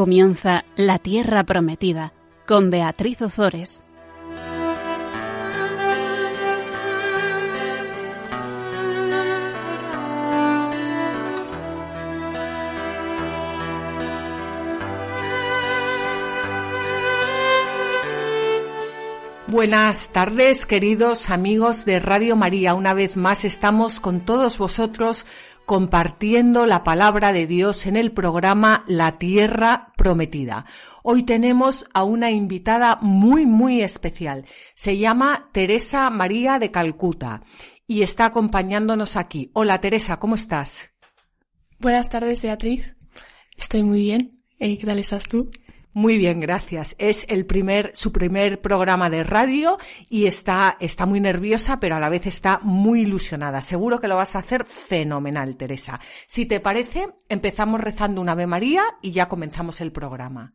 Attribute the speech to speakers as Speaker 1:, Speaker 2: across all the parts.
Speaker 1: Comienza La Tierra Prometida con Beatriz Ozores.
Speaker 2: Buenas tardes, queridos amigos de Radio María. Una vez más estamos con todos vosotros compartiendo la palabra de Dios en el programa La Tierra Prometida. Hoy tenemos a una invitada muy, muy especial. Se llama Teresa María de Calcuta y está acompañándonos aquí. Hola Teresa, ¿cómo estás?
Speaker 3: Buenas tardes, Beatriz. Estoy muy bien. Eh, ¿Qué tal estás tú?
Speaker 2: Muy bien, gracias. Es el primer, su primer programa de radio y está, está muy nerviosa, pero a la vez está muy ilusionada. Seguro que lo vas a hacer fenomenal, Teresa. Si te parece, empezamos rezando una Ave María y ya comenzamos el programa.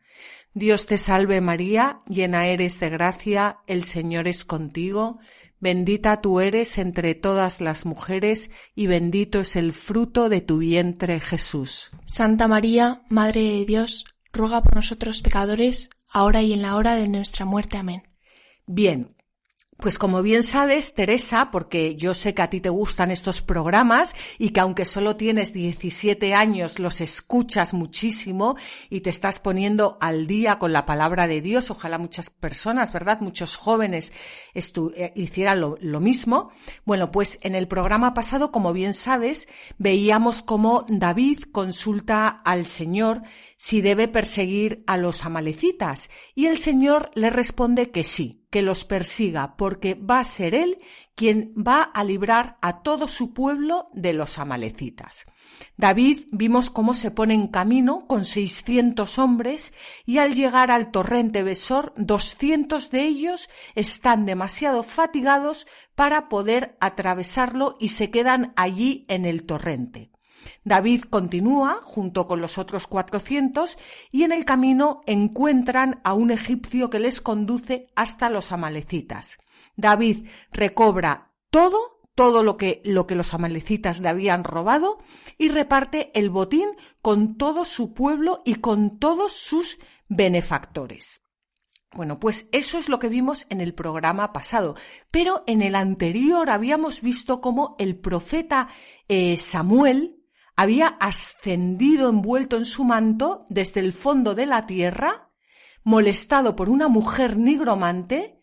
Speaker 2: Dios te salve María, llena eres de gracia, el Señor es contigo, bendita tú eres entre todas las mujeres y bendito es el fruto de tu vientre Jesús.
Speaker 3: Santa María, Madre de Dios, ruega por nosotros pecadores, ahora y en la hora de nuestra muerte. Amén.
Speaker 2: Bien, pues como bien sabes, Teresa, porque yo sé que a ti te gustan estos programas y que aunque solo tienes 17 años los escuchas muchísimo y te estás poniendo al día con la palabra de Dios, ojalá muchas personas, ¿verdad? Muchos jóvenes eh, hicieran lo, lo mismo. Bueno, pues en el programa pasado, como bien sabes, veíamos cómo David consulta al Señor si debe perseguir a los amalecitas y el Señor le responde que sí, que los persiga, porque va a ser él quien va a librar a todo su pueblo de los amalecitas. David vimos cómo se pone en camino con seiscientos hombres y al llegar al torrente Besor, doscientos de ellos están demasiado fatigados para poder atravesarlo y se quedan allí en el torrente. David continúa junto con los otros cuatrocientos y en el camino encuentran a un egipcio que les conduce hasta los amalecitas. David recobra todo, todo lo que, lo que los amalecitas le habían robado y reparte el botín con todo su pueblo y con todos sus benefactores. Bueno, pues eso es lo que vimos en el programa pasado, pero en el anterior habíamos visto cómo el profeta eh, Samuel había ascendido envuelto en su manto desde el fondo de la tierra, molestado por una mujer nigromante,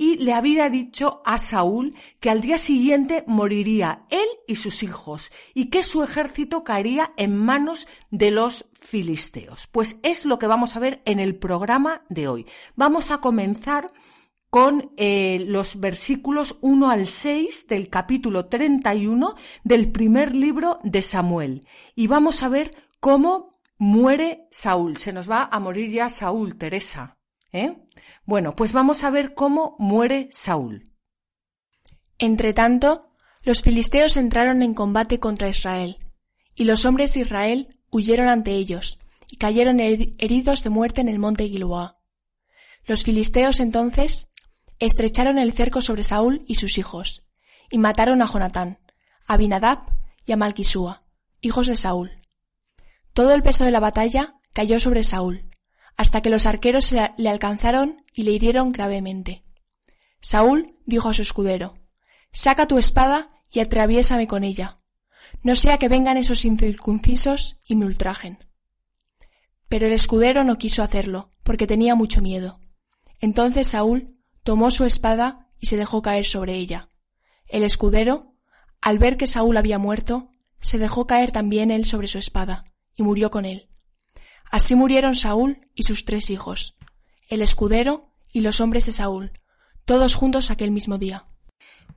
Speaker 2: y le había dicho a Saúl que al día siguiente moriría él y sus hijos y que su ejército caería en manos de los filisteos. Pues es lo que vamos a ver en el programa de hoy. Vamos a comenzar con eh, los versículos 1 al 6 del capítulo 31 del primer libro de Samuel. Y vamos a ver cómo muere Saúl. Se nos va a morir ya Saúl, Teresa. ¿eh? Bueno, pues vamos a ver cómo muere Saúl.
Speaker 3: Entretanto, los filisteos entraron en combate contra Israel, y los hombres de Israel huyeron ante ellos, y cayeron heridos de muerte en el monte Gilboa. Los filisteos entonces estrecharon el cerco sobre Saúl y sus hijos, y mataron a Jonatán, a Binadab y a Malquisúa, hijos de Saúl. Todo el peso de la batalla cayó sobre Saúl, hasta que los arqueros le alcanzaron y le hirieron gravemente. Saúl dijo a su escudero, Saca tu espada y atraviésame con ella, no sea que vengan esos incircuncisos y me ultrajen. Pero el escudero no quiso hacerlo, porque tenía mucho miedo. Entonces Saúl tomó su espada y se dejó caer sobre ella. El escudero, al ver que Saúl había muerto, se dejó caer también él sobre su espada, y murió con él. Así murieron Saúl y sus tres hijos, el escudero y los hombres de Saúl, todos juntos aquel mismo día.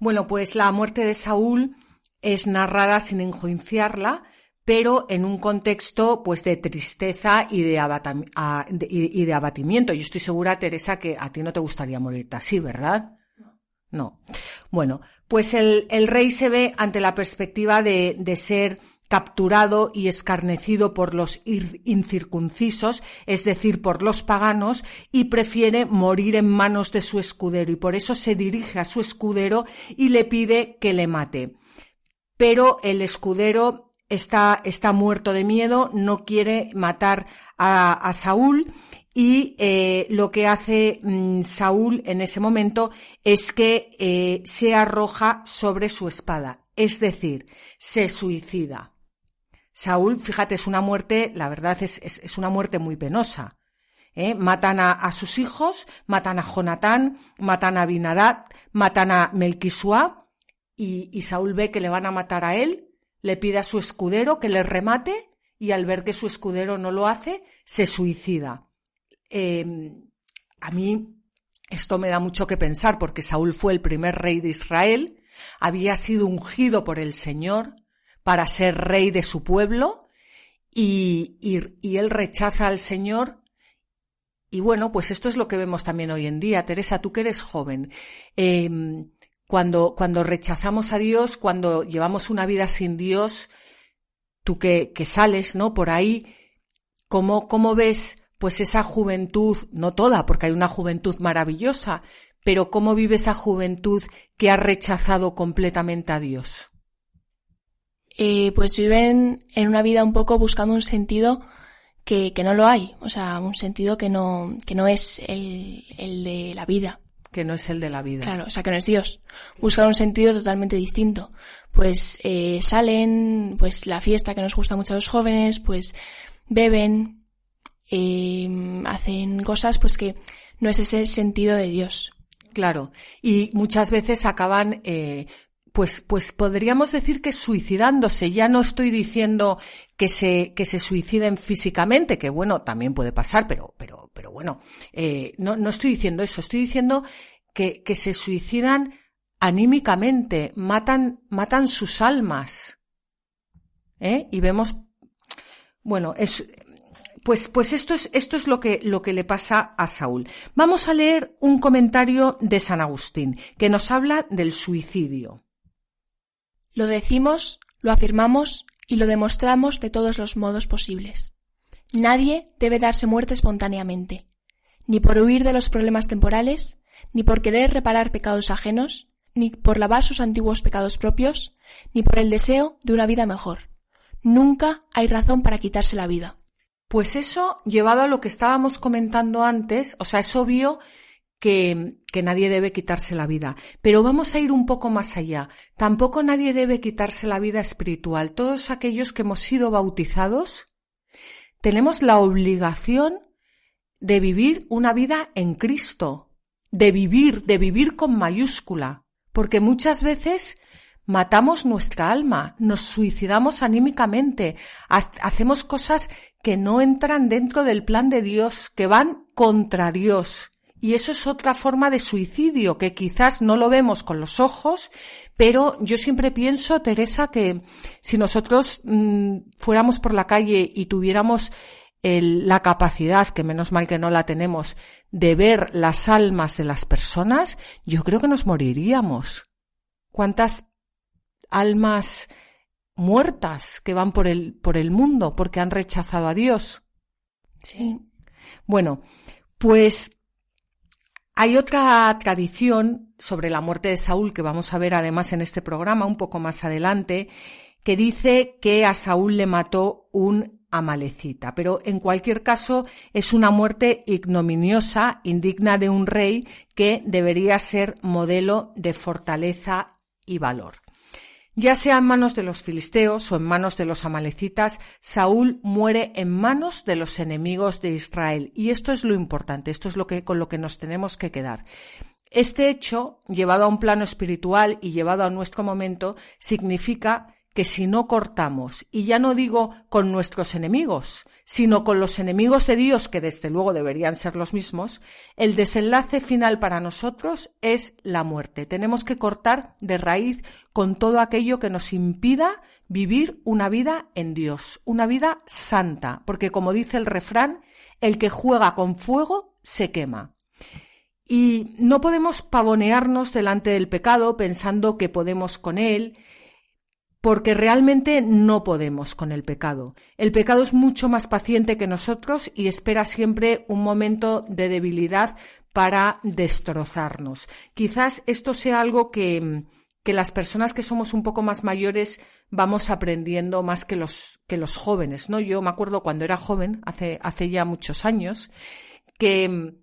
Speaker 2: Bueno, pues la muerte de Saúl es narrada sin enjuiciarla, pero en un contexto pues de tristeza y de, y abatimiento. Yo estoy segura, Teresa, que a ti no te gustaría morirte así, ¿verdad? No. Bueno, pues el, el rey se ve ante la perspectiva de, de ser capturado y escarnecido por los incircuncisos, es decir, por los paganos, y prefiere morir en manos de su escudero, y por eso se dirige a su escudero y le pide que le mate. Pero el escudero está, está muerto de miedo, no quiere matar a, Saúl y eh, lo que hace mm, Saúl en ese momento es que eh, se arroja sobre su espada, es decir, se suicida. Saúl, fíjate, es una muerte, la verdad es, es, una muerte muy penosa. ¿eh? Matan a, sus hijos, matan a Jonatán, matan a Binadad, matan a Melquisua y, y Saúl ve que le van a matar a él, le pide a su escudero que le remate y al ver que su escudero no lo hace, se suicida. Em, a mí esto me da mucho que pensar porque Saúl fue el primer rey de Israel, había sido ungido por el Señor para ser rey de su pueblo y, y, él rechaza al Señor. Y bueno, pues esto es lo que vemos también hoy en día. Teresa, tú que eres joven, em, cuando, cuando rechazamos a Dios, cuando llevamos una vida sin Dios, tú que, que sales, ¿no? Por ahí, ¿cómo, cómo ves pues esa juventud, no toda, porque hay una juventud maravillosa, pero cómo vive esa juventud que ha rechazado completamente a Dios?
Speaker 3: Eh, pues viven en una vida un poco buscando un sentido que, que, no lo hay, o sea, un sentido que no, que no es el, el de la vida.
Speaker 2: Que no es el de la vida.
Speaker 3: Claro, o sea, que no es Dios. Buscan un sentido totalmente distinto. Pues eh, salen, pues la fiesta que nos gusta mucho a los jóvenes, pues beben, eh, hacen cosas pues que no es ese sentido de Dios.
Speaker 2: Claro, y muchas veces acaban eh, pues, pues podríamos decir que suicidándose. Ya no estoy diciendo que se, que se suiciden físicamente, que bueno, también puede pasar, pero, pero, pero bueno, eh, no, no estoy diciendo eso. Estoy diciendo que, que se suicidan anímicamente, matan, matan sus almas. ¿Eh? Y vemos, bueno, es, pues, pues esto es, esto es lo que, lo que le pasa a Saúl. Vamos a leer un comentario de San Agustín, que nos habla del suicidio.
Speaker 3: Lo decimos, lo afirmamos y lo demostramos de todos los modos posibles. Nadie debe darse muerte espontáneamente, ni por huir de los problemas temporales, ni por querer reparar pecados ajenos, ni por lavar sus antiguos pecados propios, ni por el deseo de una vida mejor. Nunca hay razón para quitarse la vida.
Speaker 2: Pues eso, llevado a lo que estábamos comentando antes, o sea, es obvio que, que, nadie debe quitarse la vida. Pero vamos a ir un poco más allá. Tampoco nadie debe quitarse la vida espiritual. Todos aquellos que hemos sido bautizados tenemos la obligación de vivir una vida en Cristo, de vivir, de vivir con mayúscula, porque muchas veces matamos nuestra alma, nos suicidamos anímicamente, hacemos cosas que no entran dentro del plan de Dios, que van contra Dios. Y eso es otra forma de suicidio que quizás no lo vemos con los ojos, pero yo siempre pienso, Teresa, que si nosotros mm, fuéramos por la calle y tuviéramos la capacidad, que menos mal que no la tenemos, de ver las almas de las personas, yo creo que nos moriríamos. ¿Cuántas almas muertas que van por el, por el mundo porque han rechazado a Dios?
Speaker 3: Sí.
Speaker 2: Bueno, pues hay otra tradición sobre la muerte de Saúl que vamos a ver además en este programa un poco más adelante, que dice que a Saúl le mató un amalecita. Pero en cualquier caso es una muerte ignominiosa, indigna de un rey que debería ser modelo de fortaleza y valor. Ya sea en manos de los filisteos o en manos de los amalecitas, Saúl muere en manos de los enemigos de Israel. Y esto es lo importante, esto es lo que, con lo que nos tenemos que quedar. Este hecho, llevado a un plano espiritual y llevado a nuestro momento, significa que si no cortamos, y ya no digo con nuestros enemigos, sino con los enemigos de Dios, que desde luego deberían ser los mismos, el desenlace final para nosotros es la muerte. Tenemos que cortar de raíz con todo aquello que nos impida vivir una vida en Dios, una vida santa, porque como dice el refrán, el que juega con fuego se quema. Y no podemos pavonearnos delante del pecado pensando que podemos con él, porque realmente no podemos con el pecado. El pecado es mucho más paciente que nosotros y espera siempre un momento de debilidad para destrozarnos. Quizás esto sea algo que, que las personas que somos un poco más mayores vamos aprendiendo más que los, que los jóvenes, ¿no? Yo me acuerdo cuando era joven, hace, hace ya muchos años, que,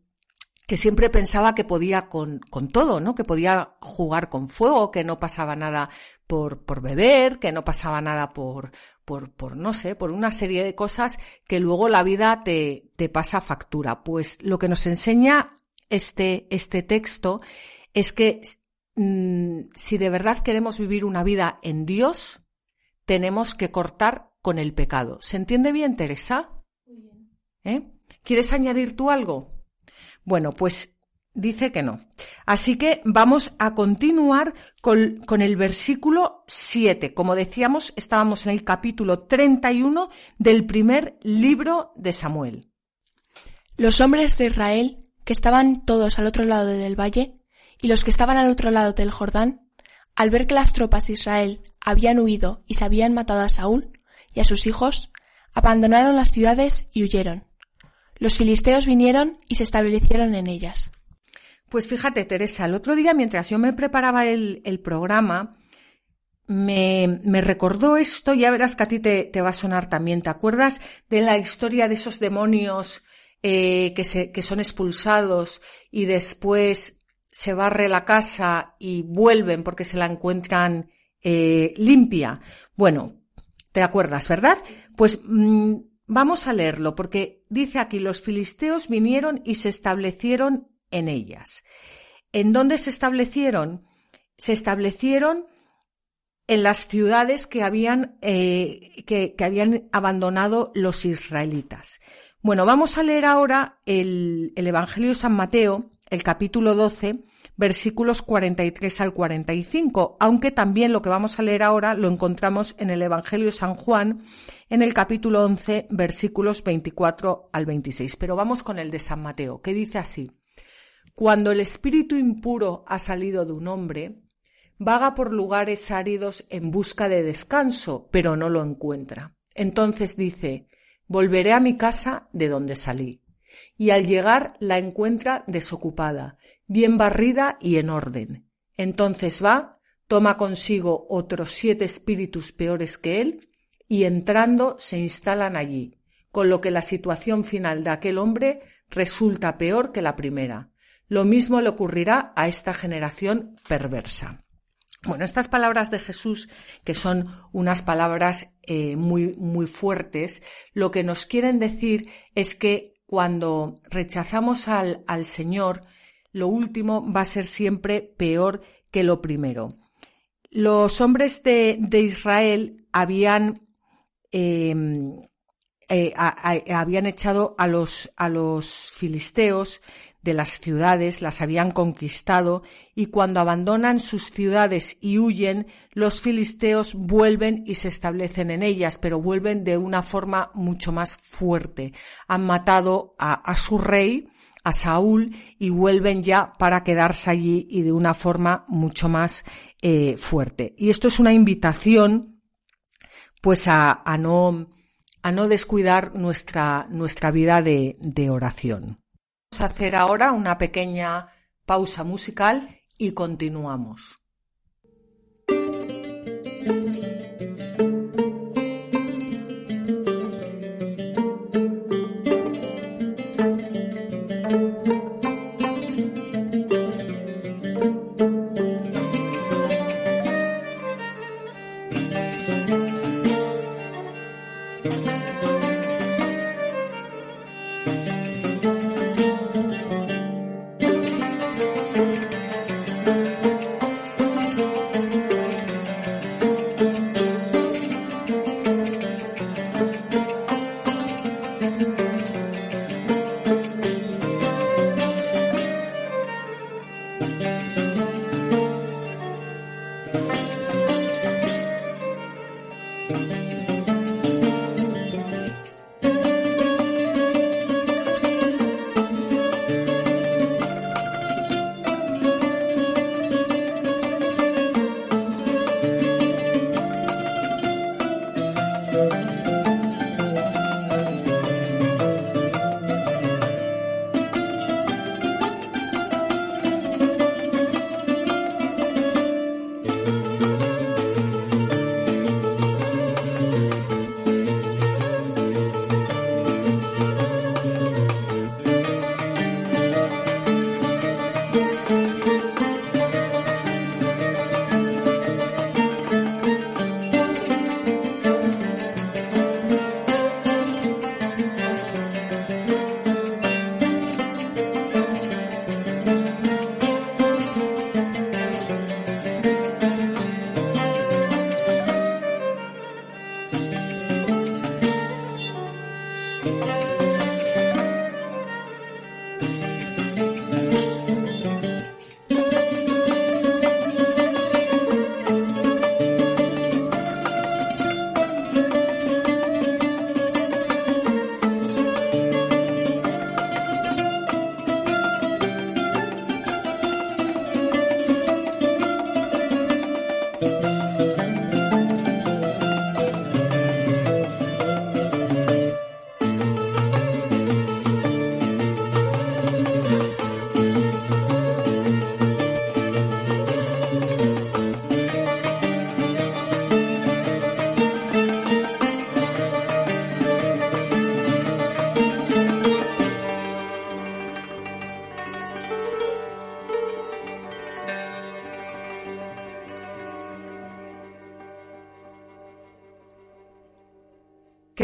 Speaker 2: que siempre pensaba que podía con, con todo, ¿no? Que podía jugar con fuego, que no pasaba nada por, por beber, que no pasaba nada por, por, por, no sé, por una serie de cosas que luego la vida te, te pasa factura. Pues lo que nos enseña este, este texto es que Mm, si de verdad queremos vivir una vida en Dios, tenemos que cortar con el pecado. ¿Se entiende bien, Teresa? ¿Eh? ¿Quieres añadir tú algo? Bueno, pues dice que no. Así que vamos a continuar con, el versículo 7. Como decíamos, estábamos en el capítulo 31 del primer libro de Samuel.
Speaker 3: Los hombres de Israel, que estaban todos al otro lado del valle, y los que estaban al otro lado del Jordán, al ver que las tropas de Israel habían huido y se habían matado a Saúl y a sus hijos, abandonaron las ciudades y huyeron. Los filisteos vinieron y se establecieron en ellas.
Speaker 2: Pues fíjate, Teresa, el otro día mientras yo me preparaba el, programa, me, me, recordó esto, ya verás que a ti te, te, va a sonar también. ¿Te acuerdas de la historia de esos demonios eh, que, se, que son expulsados y después se barre la casa y vuelven porque se la encuentran eh, limpia. Bueno, ¿te acuerdas, verdad? Pues mm, vamos a leerlo porque dice aquí los filisteos vinieron y se establecieron en ellas. ¿En dónde se establecieron? Se establecieron en las ciudades que habían, eh, que, habían abandonado los israelitas. Bueno, vamos a leer ahora el, el Evangelio de San Mateo, el capítulo 12, versículos 43 al 45, aunque también lo que vamos a leer ahora lo encontramos en el Evangelio de San Juan, en el capítulo 11, versículos 24 al 26. Pero vamos con el de San Mateo, que dice así. Cuando el espíritu impuro ha salido de un hombre, vaga por lugares áridos en busca de descanso, pero no lo encuentra. Entonces dice, volveré a mi casa de donde salí y al llegar la encuentra desocupada, bien barrida y en orden. Entonces va, toma consigo otros siete espíritus peores que él, y entrando se instalan allí, con lo que la situación final de aquel hombre resulta peor que la primera. Lo mismo le ocurrirá a esta generación perversa. Bueno, estas palabras de Jesús, que son unas palabras eh, muy, muy fuertes, lo que nos quieren decir es que cuando rechazamos al, al Señor, lo último va a ser siempre peor que lo primero. Los hombres de, de Israel habían, em, eh, habían echado a los, a los filisteos de las ciudades, las habían conquistado y cuando abandonan sus ciudades y huyen, los filisteos vuelven y se establecen en ellas, pero vuelven de una forma mucho más fuerte. Han matado a, su rey, a Saúl, y vuelven ya para quedarse allí y de una forma mucho más eh, fuerte. Y esto es una invitación, pues a, no, a no descuidar nuestra, nuestra vida de, de oración. Vamos a hacer ahora una pequeña pausa musical y continuamos.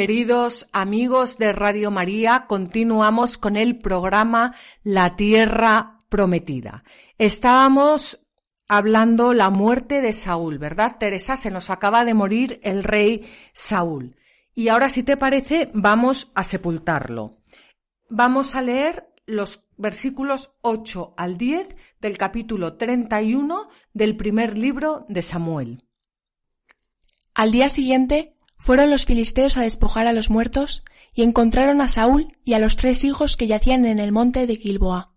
Speaker 2: Queridos amigos de Radio María, continuamos con el programa La Tierra Prometida. Estábamos hablando la muerte de Saúl, ¿verdad, Teresa? Se nos acaba de morir el rey Saúl. Y ahora, si te parece, vamos a sepultarlo. Vamos a leer los versículos 8 al 10 del capítulo 31 del primer libro de Samuel.
Speaker 3: Al día siguiente, fueron los filisteos a despojar a los muertos y encontraron a Saúl y a los tres hijos que yacían en el monte de Gilboa.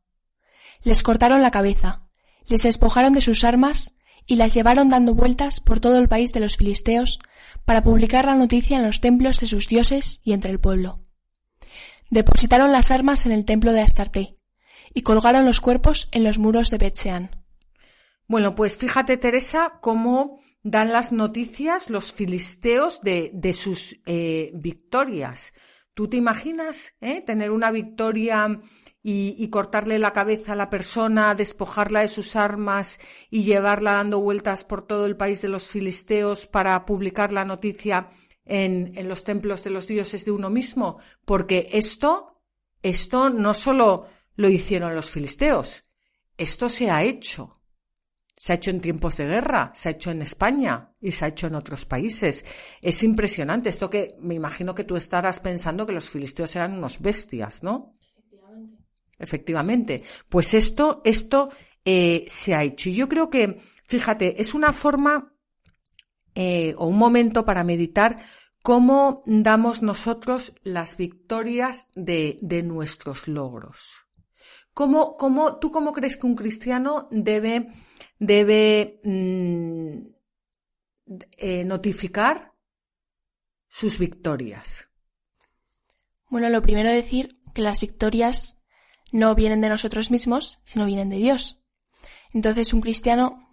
Speaker 3: Les cortaron la cabeza, les despojaron de sus armas y las llevaron dando vueltas por todo el país de los filisteos para publicar la noticia en los templos de sus dioses y entre el pueblo. Depositaron las armas en el templo de Astarte y colgaron los cuerpos en los muros de Betseán.
Speaker 2: Bueno, pues fíjate, Teresa, cómo dan las noticias los filisteos de, de sus eh, victorias. ¿Tú te imaginas eh, tener una victoria y, y, cortarle la cabeza a la persona, despojarla de sus armas y llevarla dando vueltas por todo el país de los filisteos para publicar la noticia en, en los templos de los dioses de uno mismo? Porque esto, esto no solo lo hicieron los filisteos, esto se ha hecho. Se ha hecho en tiempos de guerra, se ha hecho en España y se ha hecho en otros países. Es impresionante esto que me imagino que tú estarás pensando que los filisteos eran unos bestias, ¿no? Efectivamente. Efectivamente. Pues esto, esto eh, se ha hecho. Y yo creo que, fíjate, es una forma eh, o un momento para meditar cómo damos nosotros las victorias de, de nuestros logros. ¿Cómo, cómo, ¿Tú cómo crees que un cristiano debe debe mm, eh, notificar sus victorias.
Speaker 3: Bueno, lo primero decir que las victorias no vienen de nosotros mismos, sino vienen de Dios. Entonces un cristiano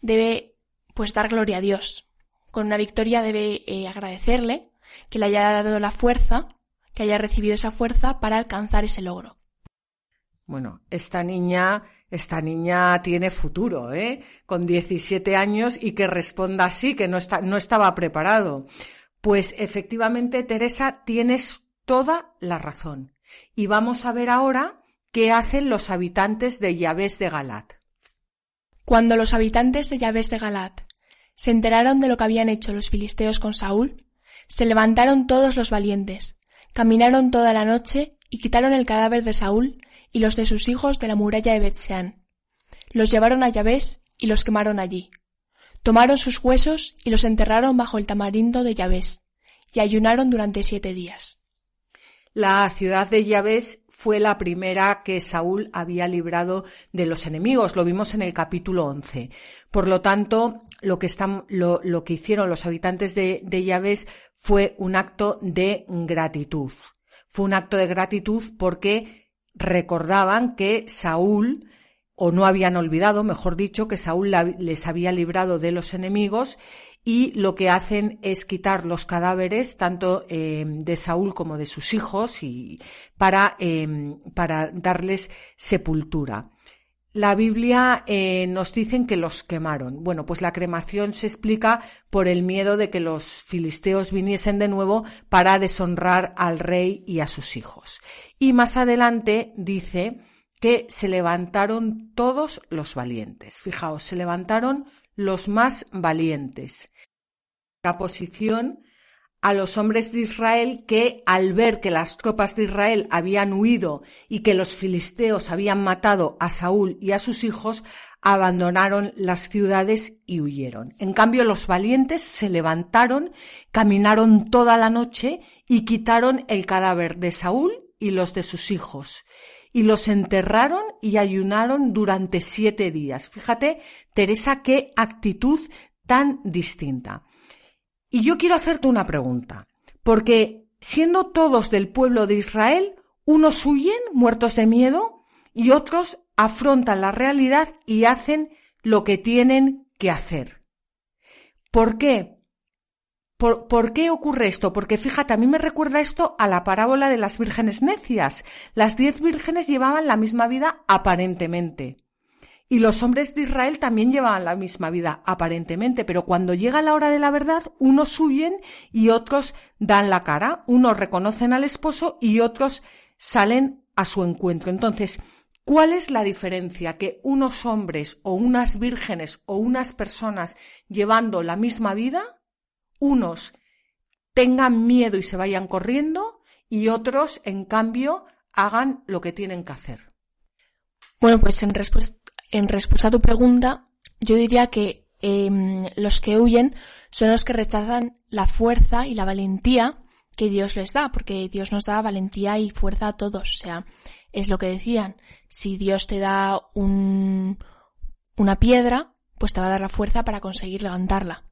Speaker 3: debe pues dar gloria a Dios. Con una victoria debe eh, agradecerle que le haya dado la fuerza, que haya recibido esa fuerza para alcanzar ese logro.
Speaker 2: Bueno, esta niña esta niña tiene futuro, ¿eh? Con 17 años y que responda así, que no, está, no estaba preparado. Pues efectivamente, Teresa, tienes toda la razón. Y vamos a ver ahora qué hacen los habitantes de Yavés de Galat.
Speaker 3: Cuando los habitantes de Yavés de Galat se enteraron de lo que habían hecho los filisteos con Saúl, se levantaron todos los valientes, caminaron toda la noche y quitaron el cadáver de Saúl y los de sus hijos de la muralla de Betseán. Los llevaron a Yavés y los quemaron allí. Tomaron sus huesos y los enterraron bajo el tamarindo de Yavés, y ayunaron durante siete días.
Speaker 2: La ciudad de Yavés fue la primera que Saúl había librado de los enemigos. Lo vimos en el capítulo 11. Por lo tanto, lo que, están, lo, lo que hicieron los habitantes de, de Yavés fue un acto de gratitud. Fue un acto de gratitud porque recordaban que Saúl, o no habían olvidado, mejor dicho, que Saúl les había librado de los enemigos y lo que hacen es quitar los cadáveres tanto eh, de Saúl como de sus hijos y para, eh, para darles sepultura. La Biblia eh, nos dicen que los quemaron. Bueno, pues la cremación se explica por el miedo de que los filisteos viniesen de nuevo para deshonrar al rey y a sus hijos. Y más adelante dice que se levantaron todos los valientes. Fijaos, se levantaron los más valientes. La posición a los hombres de Israel que al ver que las tropas de Israel habían huido y que los filisteos habían matado a Saúl y a sus hijos, abandonaron las ciudades y huyeron. En cambio, los valientes se levantaron, caminaron toda la noche y quitaron el cadáver de Saúl y los de sus hijos. Y los enterraron y ayunaron durante siete días. Fíjate, Teresa, qué actitud tan distinta. Y yo quiero hacerte una pregunta, porque siendo todos del pueblo de Israel, unos huyen muertos de miedo y otros afrontan la realidad y hacen lo que tienen que hacer. ¿Por qué? ¿Por, qué ocurre esto? Porque fíjate, a mí me recuerda esto a la parábola de las vírgenes necias. Las diez vírgenes llevaban la misma vida aparentemente. Y los hombres de Israel también llevaban la misma vida, aparentemente, pero cuando llega la hora de la verdad, unos huyen y otros dan la cara, unos reconocen al esposo y otros salen a su encuentro. Entonces, ¿cuál es la diferencia que unos hombres o unas vírgenes o unas personas llevando la misma vida, unos tengan miedo y se vayan corriendo y otros, en cambio, hagan lo que tienen que hacer?
Speaker 3: Bueno, pues en respuesta en respuesta a tu pregunta, yo diría que em, los que huyen son los que rechazan la fuerza y la valentía que Dios les da, porque Dios nos da valentía y fuerza a todos. O sea, es lo que decían, si Dios te da un, una piedra, pues te va a dar la fuerza para conseguir levantarla.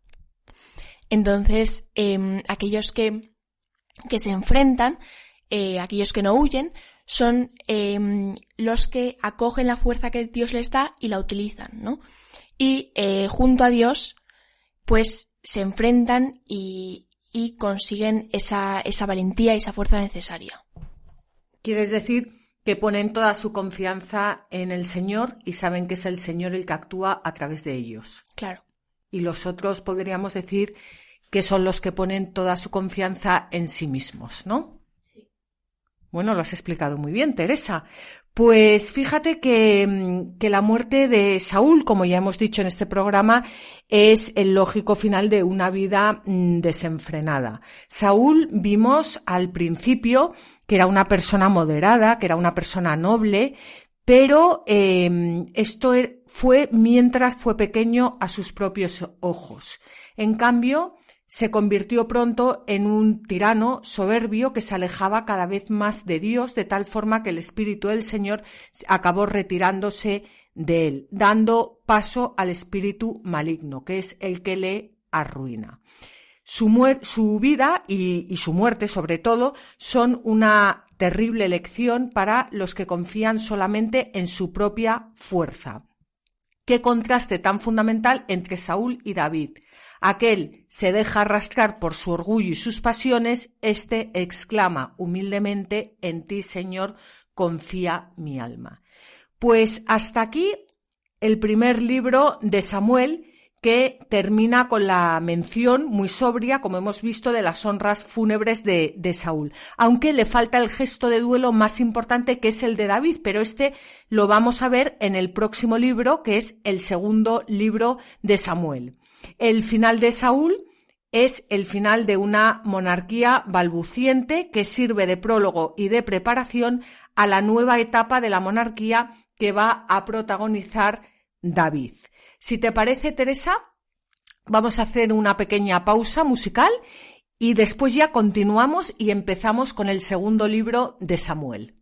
Speaker 3: Entonces, em, aquellos que, que se enfrentan, eh, aquellos que no huyen, son em, los que acogen la fuerza que Dios les da y la utilizan, ¿no? Y eh, junto a Dios, pues se enfrentan y, y consiguen esa, esa valentía y esa fuerza necesaria.
Speaker 2: ¿Quieres decir que ponen toda su confianza en el Señor y saben que es el Señor el que actúa a través de ellos?
Speaker 3: Claro.
Speaker 2: Y los otros podríamos decir que son los que ponen toda su confianza en sí mismos, ¿no? Bueno, lo has explicado muy bien, Teresa. Pues fíjate que, mm, que, la muerte de Saúl, como ya hemos dicho en este programa, es el lógico final de una vida mm, desenfrenada. Saúl vimos al principio que era una persona moderada, que era una persona noble, pero eh, esto er, fue mientras fue pequeño a sus propios ojos. En cambio, se convirtió pronto en un tirano soberbio que se alejaba cada vez más de Dios, de tal forma que el Espíritu del Señor acabó retirándose de él, dando paso al espíritu maligno, que es el que le arruina. Su, vida y, y su muerte, sobre todo, son una terrible lección para los que confían solamente en su propia fuerza. Qué contraste tan fundamental entre Saúl y David, Aquel se deja arrastrar por su orgullo y sus pasiones, éste exclama humildemente, en ti, Señor, confía mi alma. Pues hasta aquí el primer libro de Samuel, que termina con la mención muy sobria, como hemos visto, de las honras fúnebres de, de, Saúl. Aunque le falta el gesto de duelo más importante que es el de David, pero este lo vamos a ver en el próximo libro, que es el segundo libro de Samuel. El final de Saúl es el final de una monarquía balbuciente que sirve de prólogo y de preparación a la nueva etapa de la monarquía que va a protagonizar David. Si te parece, Teresa, vamos a hacer una pequeña pausa musical y después ya continuamos y empezamos con el segundo libro de Samuel.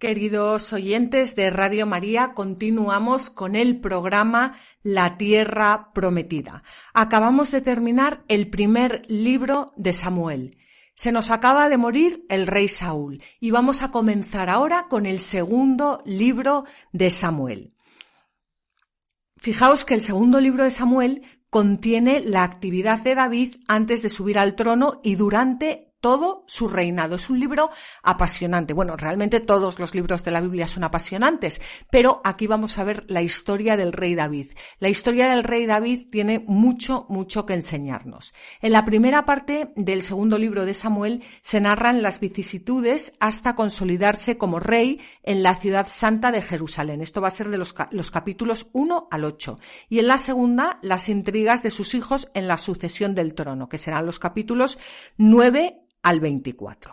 Speaker 2: Queridos oyentes de Radio María, continuamos con el programa La Tierra Prometida. Acabamos de terminar el primer libro de Samuel. Se nos acaba de morir el rey Saúl y vamos a comenzar ahora con el segundo libro de Samuel. Fijaos que el segundo libro de Samuel contiene la actividad de David antes de subir al trono y durante todo su reinado. Es un libro apasionante. Bueno, realmente todos los libros de la Biblia son apasionantes, pero aquí vamos a ver la historia del rey David. La historia del rey David tiene mucho, mucho que enseñarnos. En la primera parte del segundo libro de Samuel se narran las vicisitudes hasta consolidarse como rey en la ciudad santa de Jerusalén. Esto va a ser de los, los capítulos 1 al 8. Y en la segunda, las intrigas de sus hijos en la sucesión del trono, que serán los capítulos 9 al 24.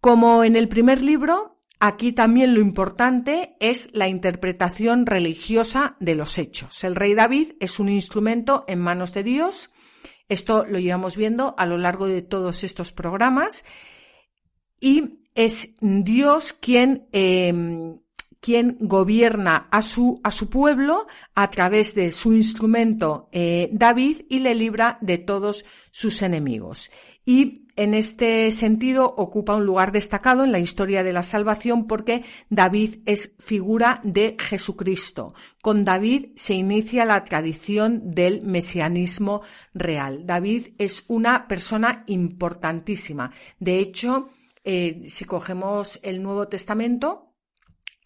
Speaker 2: Como en el primer libro, aquí también lo importante es la interpretación religiosa de los hechos. El rey David es un instrumento en manos de Dios. Esto lo llevamos viendo a lo largo de todos estos programas. Y es Dios quien, em, quien gobierna a su, a su pueblo a través de su instrumento eh, David y le libra de todos sus enemigos. Y en este sentido ocupa un lugar destacado en la historia de la salvación porque David es figura de Jesucristo. Con David se inicia la tradición del mesianismo real. David es una persona importantísima. De hecho, eh, si cogemos el Nuevo Testamento,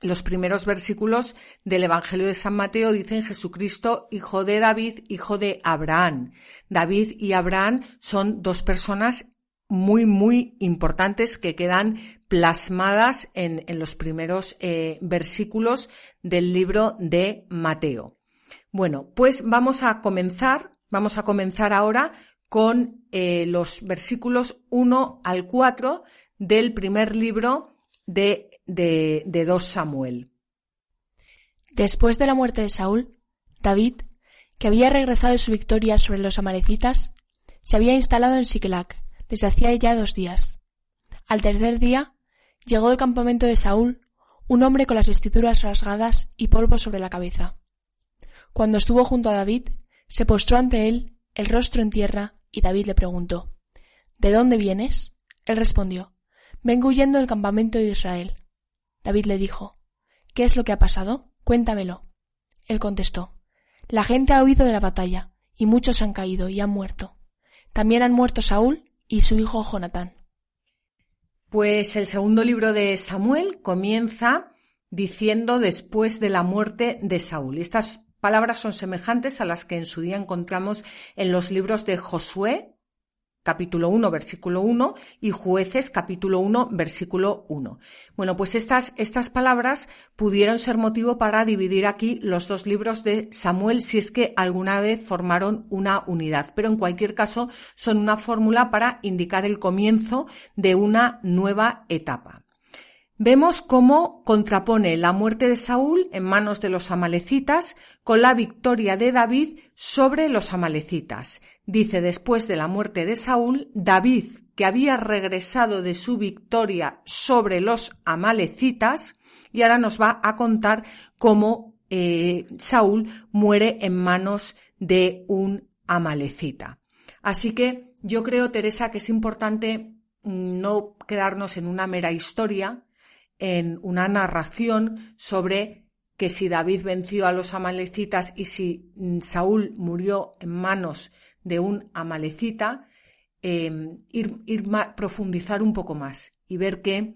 Speaker 2: los primeros versículos del Evangelio de San Mateo dicen Jesucristo, hijo de David, hijo de Abraham. David y Abraham son dos personas muy, muy importantes que quedan plasmadas en, los primeros eh, versículos del libro de Mateo. Bueno, pues vamos a comenzar, vamos a comenzar ahora con eh, los versículos 1 al 4 del primer libro de, de, de 2 Samuel.
Speaker 3: Después de la muerte de Saúl, David, que había regresado de su victoria sobre los amalecitas, se había instalado en Siclac, desde hacía ya dos días. Al tercer día llegó del campamento de Saúl un hombre con las vestiduras rasgadas y polvo sobre la cabeza. Cuando estuvo junto a David, se postró ante él, el rostro en tierra, y David le preguntó ¿De dónde vienes? Él respondió Vengo huyendo del campamento de Israel. David le dijo ¿Qué es lo que ha pasado? Cuéntamelo. Él contestó La gente ha huido de la batalla, y muchos han caído y han muerto. También han muerto Saúl y su hijo Jonatán.
Speaker 2: Pues el segundo libro de Samuel comienza diciendo después de la muerte de Saúl. Estas palabras son semejantes a las que en su día encontramos en los libros de Josué, capítulo 1, versículo 1 y jueces capítulo 1, versículo 1. Bueno, pues estas, estas palabras pudieron ser motivo para dividir aquí los dos libros de Samuel si es que alguna vez formaron una unidad, pero en cualquier caso son una fórmula para indicar el comienzo de una nueva etapa. Vemos cómo contrapone la muerte de Saúl en manos de los amalecitas con la victoria de David sobre los amalecitas. Dice después de la muerte de Saúl, David, que había regresado de su victoria sobre los amalecitas, y ahora nos va a contar cómo eh, Saúl muere en manos de un amalecita. Así que yo creo, Teresa, que es importante mm, no quedarnos en una mera historia, en una narración sobre que si David venció a los amalecitas y si mm, Saúl murió en manos de un amalecita, em, ir, ir profundizar un poco más y ver que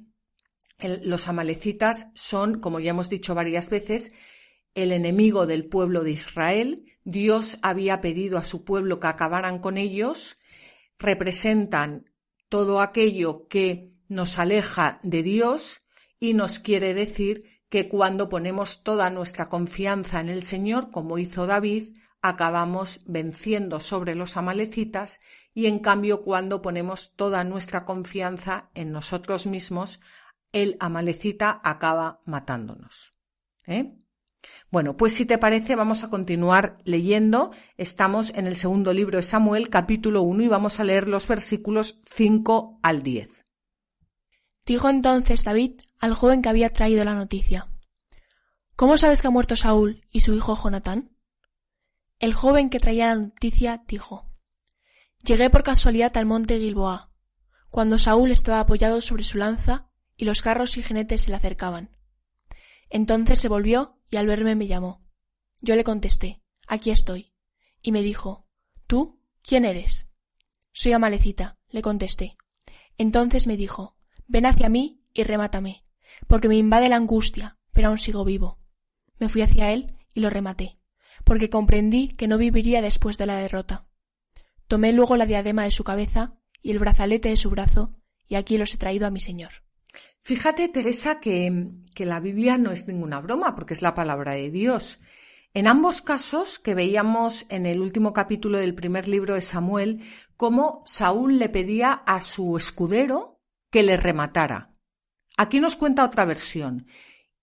Speaker 2: los amalecitas son, como ya hemos dicho varias veces, el enemigo del pueblo de Israel. Dios había pedido a su pueblo que acabaran con ellos. Representan todo aquello que nos aleja de Dios y nos quiere decir que cuando ponemos toda nuestra confianza en el Señor, como hizo David, acabamos venciendo sobre los amalecitas y en cambio cuando ponemos toda nuestra confianza en nosotros mismos, el amalecita acaba matándonos. ¿Eh? Bueno, pues si te parece vamos a continuar leyendo. Estamos en el segundo libro de Samuel, capítulo 1, y vamos a leer los versículos 5 al 10.
Speaker 3: Dijo entonces David al joven que había traído la noticia. ¿Cómo sabes que ha muerto Saúl y su hijo Jonatán? El joven que traía la noticia dijo Llegué por casualidad al monte Gilboa, cuando Saúl estaba apoyado sobre su lanza y los carros y jinetes se le acercaban. Entonces se volvió y al verme me llamó. Yo le contesté Aquí estoy. Y me dijo ¿Tú? ¿Quién eres? Soy Amalecita, le contesté. Entonces me dijo Ven hacia mí y remátame, porque me invade la angustia, pero aún sigo vivo. Me fui hacia él y lo rematé, porque comprendí que no viviría después de la derrota. Tomé luego la diadema de su cabeza y el brazalete de su brazo, y aquí los he traído a mi señor.
Speaker 2: Fíjate, Teresa, que, que la Biblia no es ninguna broma, porque es la palabra de Dios. En ambos casos, que veíamos en el último capítulo del primer libro de Samuel, cómo Saúl le pedía a su escudero que le rematara. Aquí nos cuenta otra versión.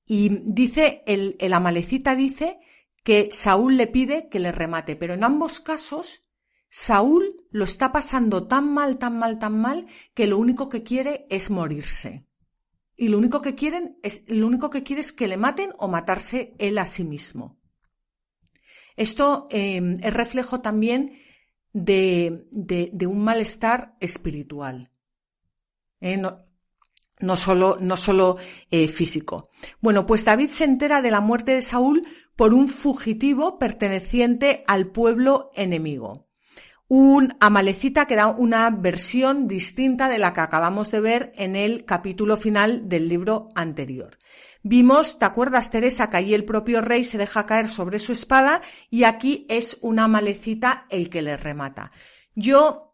Speaker 2: Y dice, el, el amalecita dice que Saúl le pide que le remate, pero en ambos casos Saúl lo está pasando tan mal, tan mal, tan mal, que lo único que quiere es morirse. Y lo único que quieren es, lo único que quiere es que le maten o matarse él a sí mismo. Esto eh, es reflejo también de, de un malestar espiritual. ¿Eh? no, no, solo, no solo eh, físico. Bueno, pues David se entera de la muerte de Saúl por un fugitivo perteneciente al pueblo enemigo. Un amalecita que da una versión distinta de la que acabamos de ver en el capítulo final del libro anterior. Vimos, ¿te acuerdas, Teresa, que allí el propio rey se deja caer sobre su espada y aquí es una amalecita el que le remata. Yo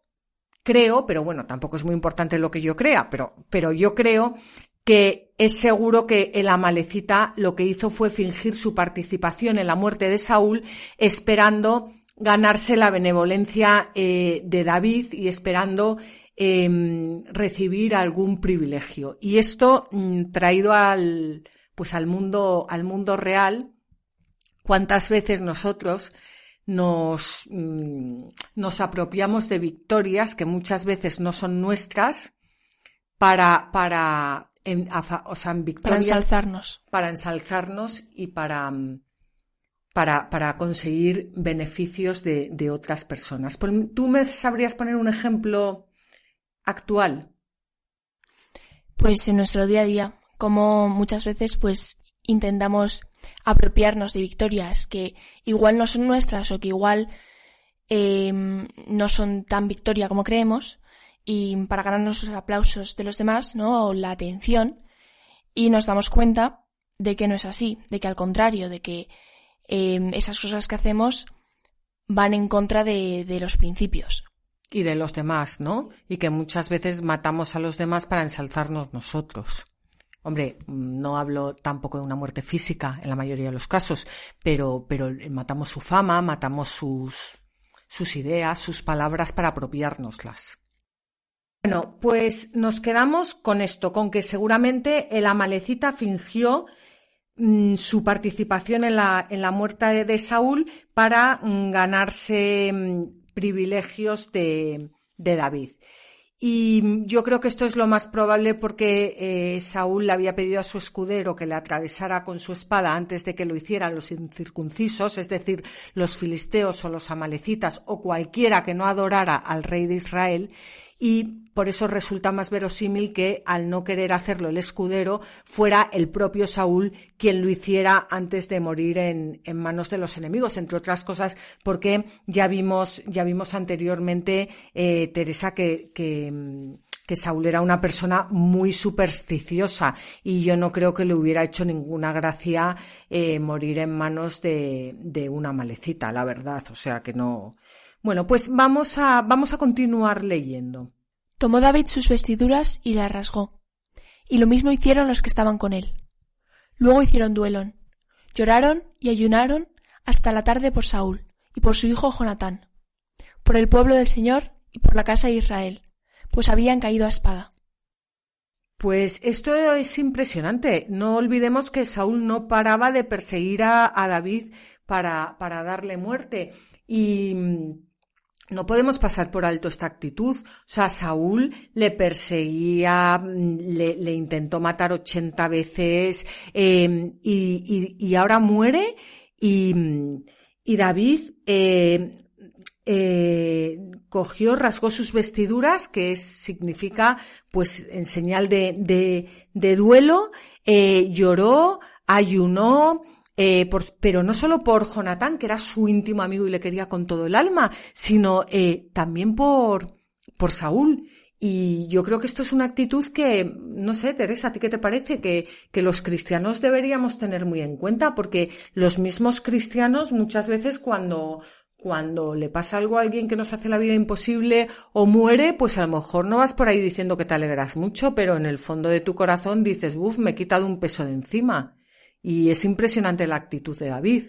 Speaker 2: creo, pero bueno, tampoco es muy importante lo que yo crea, pero, pero yo creo que es seguro que el Amalecita lo que hizo fue fingir su participación en la muerte de Saúl, esperando ganarse la benevolencia eh, de David y esperando em, recibir algún privilegio. Y esto mm, traído al, pues al mundo, al mundo real, cuántas veces nosotros nos, mm, nos apropiamos de victorias que muchas veces no son nuestras para, para, en, o sea, victorias,
Speaker 3: para ensalzarnos.
Speaker 2: Para ensalzarnos y para, mm, para, para conseguir beneficios de, de otras personas. ¿Tú me sabrías poner un ejemplo actual?
Speaker 3: Pues en nuestro día a día, como muchas veces pues intentamos apropiarnos de victorias que igual no son nuestras o que igual em, no son tan victoria como creemos y para ganarnos los aplausos de los demás, ¿no? O la atención y nos damos cuenta de que no es así, de que al contrario, de que em, esas cosas que hacemos van en contra de, de los principios.
Speaker 2: Y de los demás, ¿no? Y que muchas veces matamos a los demás para ensalzarnos nosotros. Hombre, no hablo tampoco de una muerte física en la mayoría de los casos, pero, pero matamos su fama, matamos sus, ideas, sus palabras para apropiárnoslas. Bueno, pues nos quedamos con esto, con que seguramente el Amalecita fingió mm, su participación en la, muerte de, Saúl para mm, ganarse mm, privilegios de David. Y yo creo que esto es lo más probable porque eh, Saúl le había pedido a su escudero que le atravesara con su espada antes de que lo hicieran los incircuncisos, es decir, los filisteos o los amalecitas o cualquiera que no adorara al rey de Israel. Y por eso resulta más verosímil que al no querer hacerlo el escudero fuera el propio Saúl quien lo hiciera antes de morir en, en manos de los enemigos, entre otras cosas porque ya vimos, ya vimos anteriormente, eh, Teresa, que, que que Saúl era una persona muy supersticiosa y yo no creo que le hubiera hecho ninguna gracia eh, morir en manos de, de, una malecita, la verdad. O sea que no, bueno, pues vamos a, vamos a continuar leyendo.
Speaker 3: Tomó David sus vestiduras y las rasgó. Y lo mismo hicieron los que estaban con él. Luego hicieron duelo. Lloraron y ayunaron hasta la tarde por Saúl y por su hijo Jonatán, por el pueblo del Señor y por la casa de Israel, pues habían caído a espada.
Speaker 2: Pues esto es impresionante. No olvidemos que Saúl no paraba de perseguir a, a David para, para darle muerte. Y no podemos pasar por alto esta actitud. O sea, Saúl le perseguía, mm, le, intentó matar 80 veces em, y, ahora muere y, y David eh, eh, cogió, rasgó sus vestiduras, que significa pues en señal de, de, duelo, eh, lloró, ayunó, eh, pero no solo por Jonatán, que era su íntimo amigo y le quería con todo el alma, sino eh, también por, por Saúl. Y yo creo que esto es una actitud que, no sé, Teresa, ¿a ti qué te parece? Que, que los cristianos deberíamos tener muy en cuenta, porque los mismos cristianos muchas veces cuando, cuando le pasa algo a alguien que nos hace la vida imposible o muere, pues a lo mejor no vas por ahí diciendo que te alegras mucho, pero en el fondo de tu corazón dices, uff, me he quitado un peso de encima. Y es impresionante la actitud de David.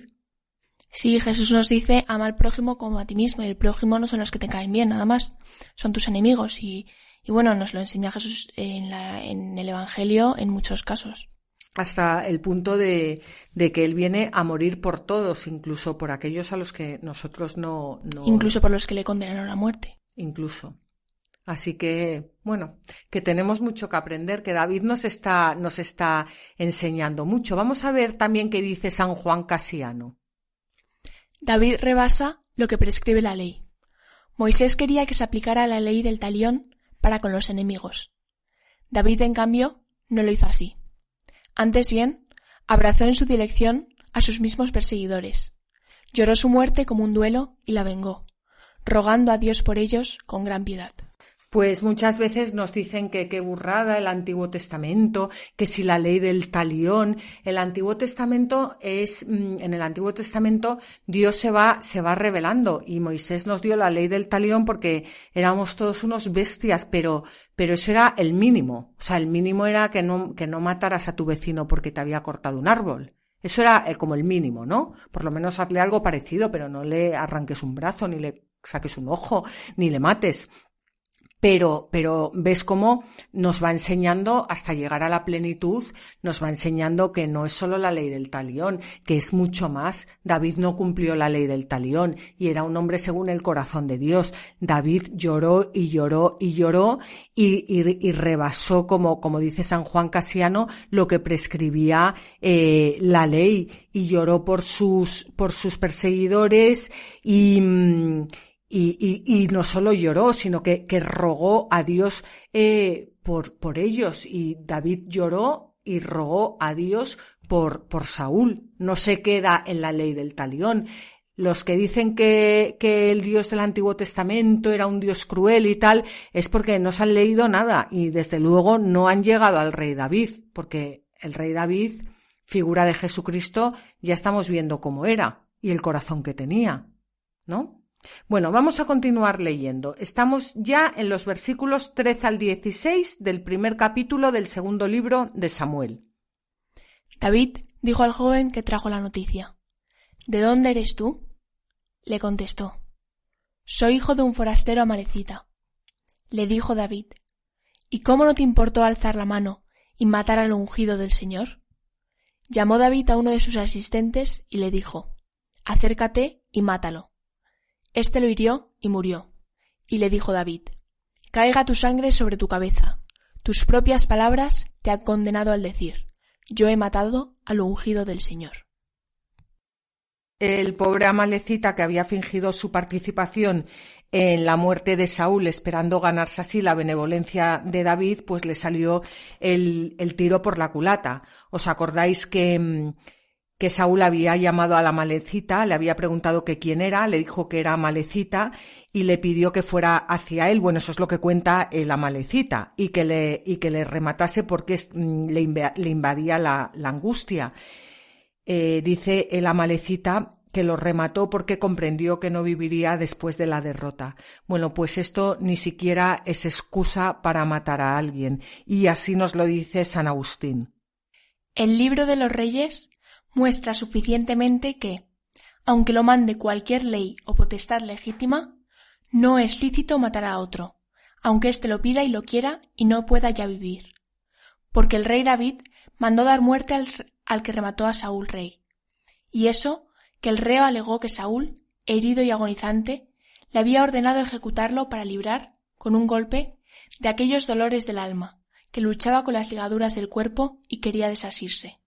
Speaker 3: Sí, Jesús nos dice, ama al prójimo como a ti mismo, y el prójimo no son los que te caen bien, nada más, son tus enemigos, y, y bueno, nos lo enseña Jesús en, la, en el Evangelio en muchos casos.
Speaker 2: Hasta el punto de, de, que Él viene a morir por todos, incluso por aquellos a los que nosotros no... no...
Speaker 3: Incluso por los que le condenaron a muerte.
Speaker 2: Incluso. Así que, bueno, que tenemos mucho que aprender, que David nos está, nos está enseñando mucho. Vamos a ver también qué dice San Juan Casiano.
Speaker 3: David rebasa lo que prescribe la ley. Moisés quería que se aplicara la ley del talión para con los enemigos. David, en cambio, no lo hizo así. Antes bien, abrazó en su dirección a sus mismos perseguidores. Lloró su muerte como un duelo y la vengó, rogando a Dios por ellos con gran piedad.
Speaker 2: Pues muchas veces nos dicen que qué burrada el Antiguo Testamento, que si la ley del talión, el Antiguo Testamento es, mm, en el Antiguo Testamento Dios se va, se va revelando y Moisés nos dio la ley del talión porque éramos todos unos bestias, pero, pero eso era el mínimo. O sea, el mínimo era que no, que no mataras a tu vecino porque te había cortado un árbol. Eso era eh, como el mínimo, ¿no? Por lo menos hazle algo parecido, pero no le arranques un brazo, ni le saques un ojo, ni le mates pero, pero ves cómo nos va enseñando hasta llegar a la plenitud, nos va enseñando que no es solo la ley del talión, que es mucho más. David no cumplió la ley del talión y era un hombre según el corazón de Dios. David lloró y lloró y lloró y, y, rebasó, como, como dice San Juan Casiano, lo que prescribía eh, la ley y lloró por sus, por sus perseguidores y, mm, y, y, no solo lloró, sino que, que rogó a Dios eh, por, por ellos. Y David lloró y rogó a Dios por, por Saúl. No se queda en la ley del talión. Los que dicen que, que el Dios del Antiguo Testamento era un Dios cruel y tal, es porque no se han leído nada y desde luego no han llegado al rey David, porque el rey David, figura de Jesucristo, ya estamos viendo cómo era y el corazón que tenía, ¿no? Bueno, vamos a continuar leyendo. Estamos ya en los versículos 13 al 16 del primer capítulo del segundo libro de Samuel.
Speaker 3: David dijo al joven que trajo la noticia. ¿De dónde eres tú? Le contestó. Soy hijo de un forastero amarecita. Le dijo David. ¿Y cómo no te importó alzar la mano y matar al ungido del Señor? Llamó David a uno de sus asistentes y le dijo, Acércate y mátalo. Este lo hirió y murió. Y le dijo David, Caiga tu sangre sobre tu cabeza. Tus propias palabras te han condenado al decir, Yo he matado al ungido del Señor.
Speaker 2: El pobre Amalecita que había fingido su participación en la muerte de Saúl, esperando ganarse así la benevolencia de David, pues le salió el, el tiro por la culata. ¿Os acordáis que mm, que Saúl había llamado a la malecita, le había preguntado que quién era, le dijo que era malecita y le pidió que fuera hacia él. Bueno, eso es lo que cuenta la malecita y que le, y que le rematase porque mm, le, invadía la, angustia. Eh, dice el amalecita que lo remató porque comprendió que no viviría después de la derrota. Bueno, pues esto ni siquiera es excusa para matar a alguien, y así nos lo dice San Agustín.
Speaker 3: El libro de los reyes muestra suficientemente que, aunque lo mande cualquier ley o potestad legítima, no es lícito matar a otro, aunque éste lo pida y lo quiera y no pueda ya vivir. Porque el rey David mandó dar muerte al, al que remató a Saúl rey. Y eso que el reo alegó que Saúl, herido y agonizante, le había ordenado ejecutarlo para librar, con un golpe, de aquellos dolores del alma, que luchaba con las ligaduras del cuerpo y quería desasirse.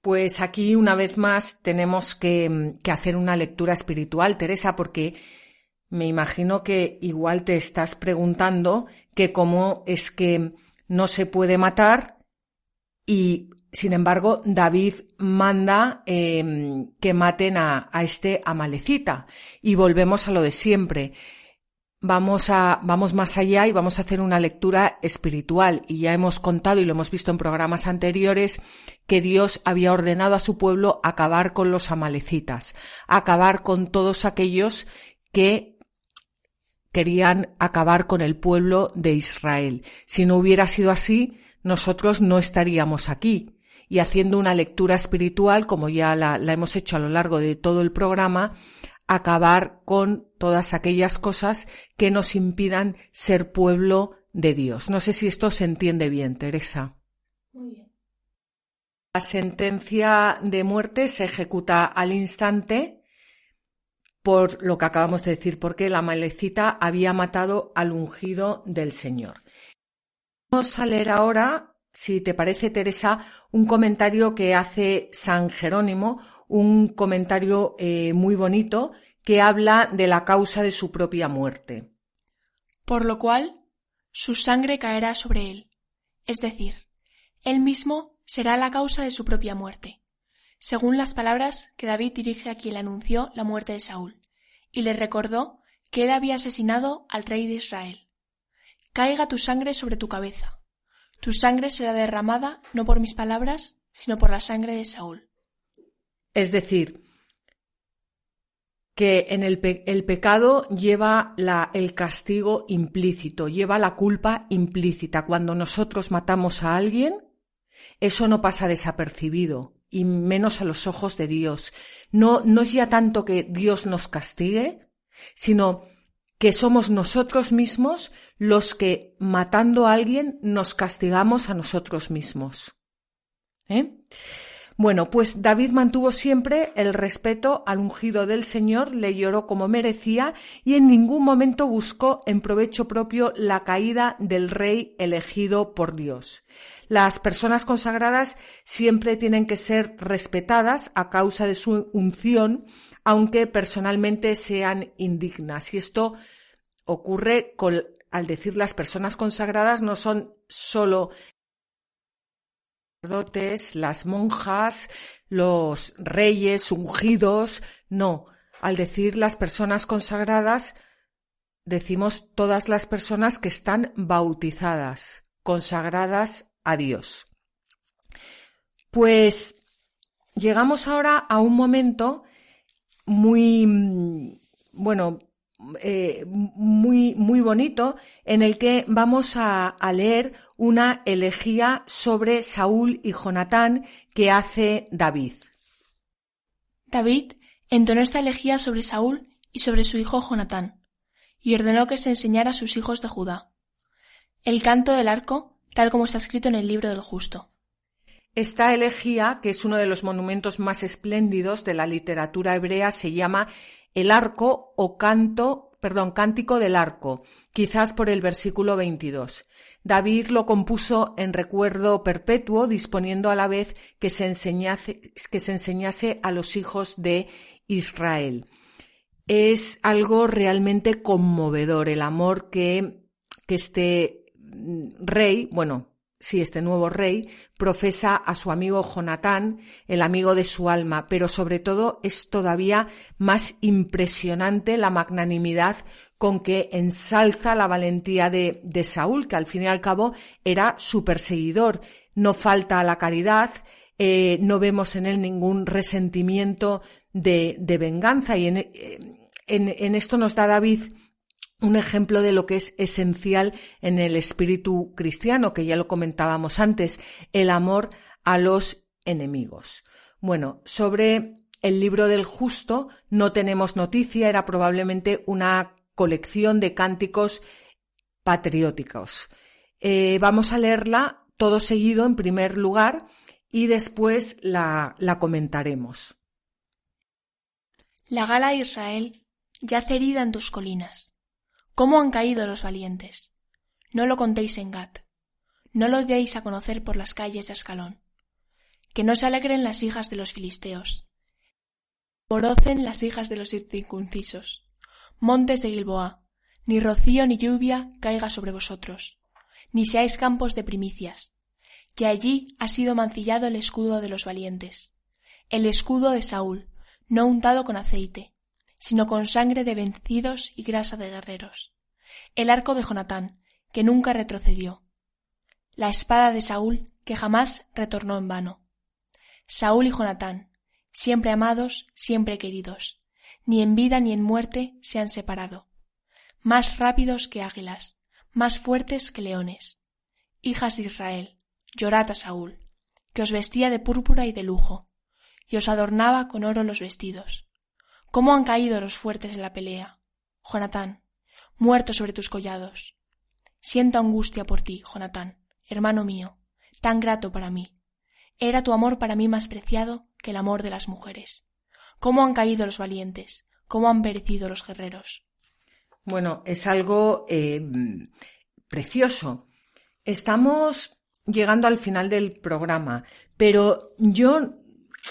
Speaker 2: Pues aquí una vez más tenemos que, que hacer una lectura espiritual, Teresa, porque me imagino que igual te estás preguntando que cómo es que no se puede matar y sin embargo David manda em, que maten a, a este amalecita. Y volvemos a lo de siempre vamos a, vamos más allá y vamos a hacer una lectura espiritual. Y ya hemos contado y lo hemos visto en programas anteriores que Dios había ordenado a su pueblo acabar con los amalecitas, acabar con todos aquellos que querían acabar con el pueblo de Israel. Si no hubiera sido así, nosotros no estaríamos aquí. Y haciendo una lectura espiritual, como ya la, la hemos hecho a lo largo de todo el programa, acabar con todas aquellas cosas que nos impidan ser pueblo de Dios. No sé si esto se entiende bien, Teresa.
Speaker 3: Muy bien.
Speaker 2: La sentencia de muerte se ejecuta al instante por lo que acabamos de decir, porque la malecita había matado al ungido del Señor. Vamos a leer ahora, si te parece, Teresa, un comentario que hace San Jerónimo, un comentario eh, muy bonito que habla de la causa de su propia muerte.
Speaker 3: Por lo cual, su sangre caerá sobre él, es decir, él mismo será la causa de su propia muerte, según las palabras que David dirige a quien le anunció la muerte de Saúl, y le recordó que él había asesinado al rey de Israel. Caiga tu sangre sobre tu cabeza. Tu sangre será derramada no por mis palabras, sino por la sangre de Saúl.
Speaker 2: Es decir, que en el, pecado lleva la, el castigo implícito, lleva la culpa implícita. Cuando nosotros matamos a alguien, eso no pasa desapercibido, y menos a los ojos de Dios. No, no es ya tanto que Dios nos castigue, sino que somos nosotros mismos los que, matando a alguien, nos castigamos a nosotros mismos. ¿Eh? Bueno, pues David mantuvo siempre el respeto al ungido del Señor, le lloró como merecía y en ningún momento buscó en provecho propio la caída del rey elegido por Dios. Las personas consagradas siempre tienen que ser respetadas a causa de su unción, aunque personalmente sean indignas. Y esto ocurre con, al decir las personas consagradas no son solo sacerdotes, las monjas, los reyes ungidos, no. Al decir las personas consagradas, decimos todas las personas que están bautizadas, consagradas a Dios. Pues llegamos ahora a un momento muy, bueno, eh, muy, muy bonito en el que vamos a, a leer una elegía sobre Saúl y Jonatán que hace David.
Speaker 3: David entonó esta elegía sobre Saúl y sobre su hijo Jonatán, y ordenó que se enseñara a sus hijos de Judá. El canto del arco, tal como está escrito en el libro del justo.
Speaker 2: Esta elegía, que es uno de los monumentos más espléndidos de la literatura hebrea, se llama el arco o canto, perdón, cántico del arco, quizás por el versículo 22. David lo compuso en recuerdo perpetuo, disponiendo a la vez que se enseñase, que se enseñase a los hijos de Israel. Es algo realmente conmovedor el amor que, que este rey, bueno, sí, este nuevo rey, profesa a su amigo Jonatán, el amigo de su alma, pero sobre todo es todavía más impresionante la magnanimidad con que ensalza la valentía de, Saúl, que al fin y al cabo era su perseguidor. No falta la caridad, eh, no vemos en él ningún resentimiento de, venganza y en, en, en esto nos da David un ejemplo de lo que es esencial en el espíritu cristiano, que ya lo comentábamos antes, el amor a los enemigos. Bueno, sobre el libro del justo no tenemos noticia, era probablemente una colección de cánticos patrióticos. Eh, vamos a leerla todo seguido en primer lugar y después la, la comentaremos.
Speaker 3: La gala de Israel yace herida en tus colinas. ¿Cómo han caído los valientes? No lo contéis en Gat. No lo deis a conocer por las calles de Ascalón. Que no se alegren las hijas de los filisteos. Borocen las hijas de los incircuncisos. Montes de Gilboa, ni rocío ni lluvia caiga sobre vosotros, ni seáis campos de primicias, que allí ha sido mancillado el escudo de los valientes, el escudo de Saúl, no untado con aceite, sino con sangre de vencidos y grasa de guerreros, el arco de Jonatán, que nunca retrocedió, la espada de Saúl, que jamás retornó en vano. Saúl y Jonatán, siempre amados, siempre queridos, ni en vida ni en muerte se han separado, más rápidos que águilas, más fuertes que leones. Hijas de Israel, llorad a Saúl, que os vestía de púrpura y de lujo, y os adornaba con oro los vestidos. ¿Cómo han caído los fuertes en la pelea? Jonatán, muerto sobre tus collados. Siento angustia por ti, Jonatán, hermano mío, tan grato para mí. Era tu amor para mí más preciado que el amor de las mujeres. ¿Cómo han caído los valientes? ¿Cómo han perecido los guerreros?
Speaker 2: Bueno, es algo eh, precioso. Estamos llegando al final del programa, pero yo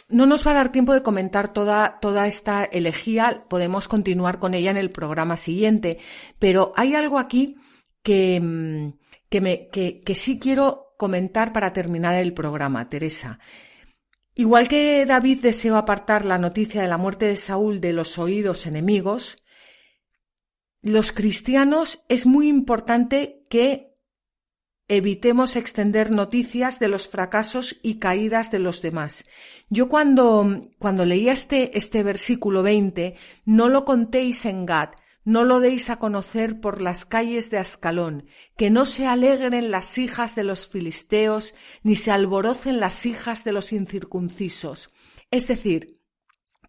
Speaker 2: no nos va a dar tiempo de comentar toda, toda esta elegía, podemos continuar con ella en el programa siguiente, pero hay algo aquí que, mm, que, me, que, que sí quiero comentar para terminar el programa, Teresa. Igual que David deseó apartar la noticia de la muerte de Saúl de los oídos enemigos, los cristianos es muy importante que evitemos extender noticias de los fracasos y caídas de los demás. Yo cuando, cuando leía este, este versículo 20, no lo contéis en Gad, no lo deis a conocer por las calles de Ascalón, que no se alegren las hijas de los filisteos, ni se alborocen las hijas de los incircuncisos. Es decir,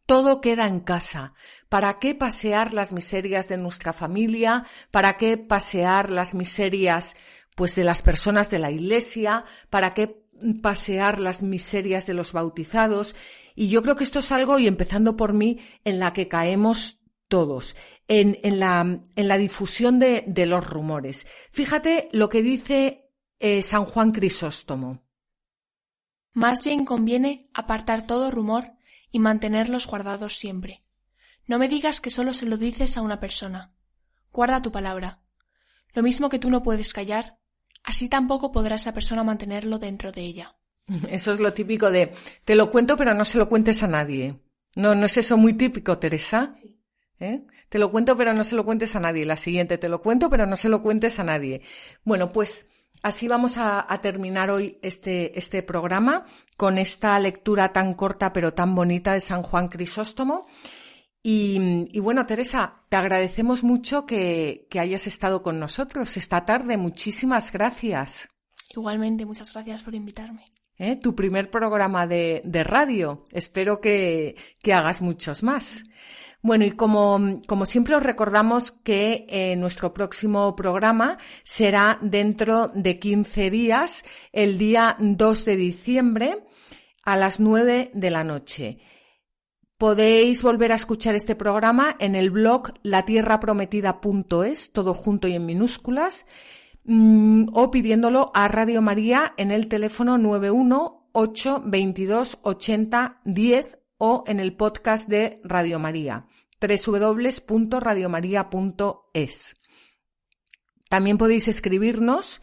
Speaker 2: todo queda en casa. ¿Para qué pasear las miserias de nuestra familia? ¿Para qué pasear las miserias pues de las personas de la iglesia, para qué pasear las miserias de los bautizados. Y yo creo que esto es algo, y empezando por mí, en la que caemos todos, en, en, la, en la, difusión de, de, los rumores. Fíjate lo que dice eh, San Juan Crisóstomo.
Speaker 3: Más bien conviene apartar todo rumor y mantenerlos guardados siempre. No me digas que solo se lo dices a una persona. Guarda tu palabra. Lo mismo que tú no puedes callar, Así tampoco podrá esa persona mantenerlo dentro de ella.
Speaker 2: Eso es lo típico de te lo cuento pero no se lo cuentes a nadie. No, no es eso muy típico, Teresa. Sí. ¿Eh? Te lo cuento pero no se lo cuentes a nadie. La siguiente, te lo cuento pero no se lo cuentes a nadie. Bueno, pues así vamos a, a terminar hoy este, este programa con esta lectura tan corta pero tan bonita de San Juan Crisóstomo. Y, bueno, Teresa, te agradecemos mucho que, hayas estado con nosotros esta tarde. Muchísimas gracias.
Speaker 3: Igualmente, muchas gracias por invitarme.
Speaker 2: ¿Eh? Tu primer programa de, radio. Espero que, hagas muchos más. Bueno, y como, como siempre os recordamos que eh, nuestro próximo programa será dentro de 15 días, el día 2 de diciembre, a las 9 de la noche. Podéis volver a escuchar este programa en el blog latierraprometida.es, todo junto y en minúsculas, mm, o pidiéndolo a Radio María en el teléfono 918 22 80 10 o en el podcast de Radio María, www.radiomaria.es. También podéis escribirnos